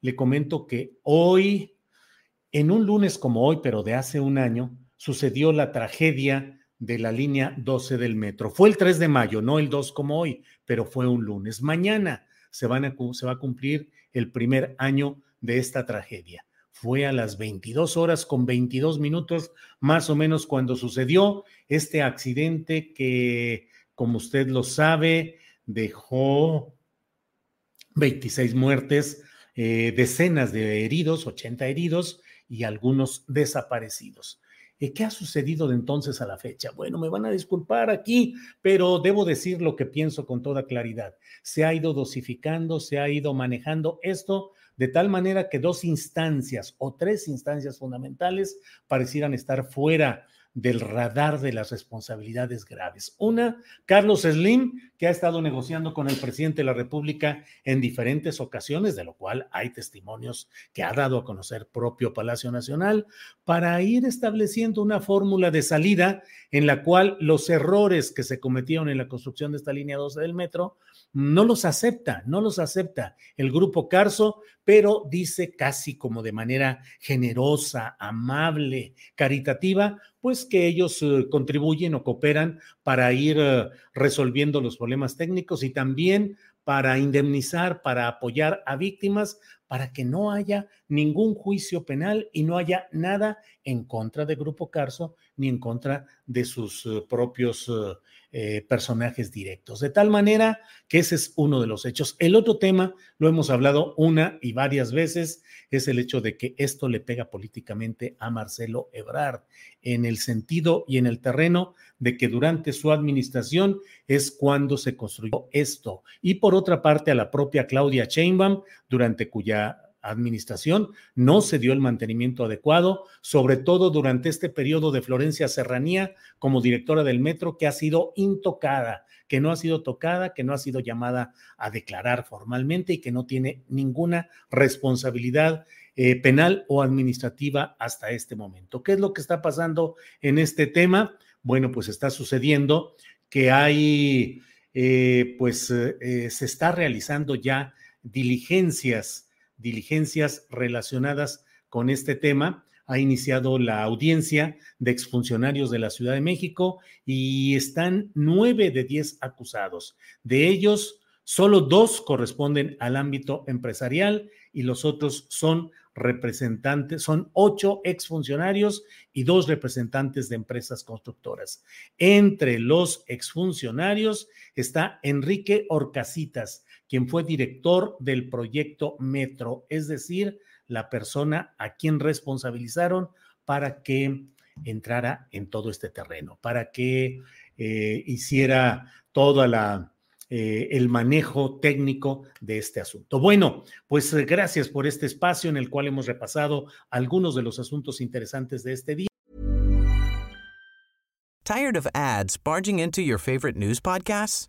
Le comento que hoy, en un lunes como hoy, pero de hace un año, sucedió la tragedia de la línea 12 del metro. Fue el 3 de mayo, no el 2 como hoy, pero fue un lunes. Mañana se, se va a cumplir el primer año de esta tragedia. Fue a las 22 horas con 22 minutos, más o menos, cuando sucedió este accidente que, como usted lo sabe, dejó 26 muertes, eh, decenas de heridos, 80 heridos y algunos desaparecidos. Eh, ¿Qué ha sucedido de entonces a la fecha? Bueno, me van a disculpar aquí, pero debo decir lo que pienso con toda claridad. Se ha ido dosificando, se ha ido manejando esto de tal manera que dos instancias o tres instancias fundamentales parecieran estar fuera del radar de las responsabilidades graves. Una, Carlos Slim, que ha estado negociando con el presidente de la República en diferentes ocasiones, de lo cual hay testimonios que ha dado a conocer propio Palacio Nacional, para ir estableciendo una fórmula de salida en la cual los errores que se cometieron en la construcción de esta línea 12 del metro no los acepta, no los acepta el grupo Carso, pero dice casi como de manera generosa, amable, caritativa, pues que ellos eh, contribuyen o cooperan para ir eh, resolviendo los problemas técnicos y también para indemnizar, para apoyar a víctimas, para que no haya ningún juicio penal y no haya nada en contra de Grupo Carso ni en contra de sus eh, propios eh, personajes directos. De tal manera que ese es uno de los hechos. El otro tema, lo hemos hablado una y varias veces, es el hecho de que esto le pega políticamente a Marcelo Ebrard, en el sentido y en el terreno de que durante su administración es cuando se construyó esto. Y por otra parte, a la propia Claudia Sheinbaum, durante cuya administración no se dio el mantenimiento adecuado, sobre todo durante este periodo de Florencia Serranía como directora del metro, que ha sido intocada, que no ha sido tocada, que no ha sido llamada a declarar formalmente y que no tiene ninguna responsabilidad eh, penal o administrativa hasta este momento. ¿Qué es lo que está pasando en este tema? Bueno, pues está sucediendo que hay, eh, pues eh, se está realizando ya diligencias diligencias relacionadas con este tema. Ha iniciado la audiencia de exfuncionarios de la Ciudad de México y están nueve de diez acusados. De ellos, solo dos corresponden al ámbito empresarial y los otros son representantes, son ocho exfuncionarios y dos representantes de empresas constructoras. Entre los exfuncionarios está Enrique Orcasitas, quien fue director del proyecto Metro, es decir, la persona a quien responsabilizaron para que entrara en todo este terreno, para que eh, hiciera toda la eh, el manejo técnico de este asunto. Bueno, pues eh, gracias por este espacio en el cual hemos repasado algunos de los asuntos interesantes de este día. Tired of ads barging into your favorite news podcasts?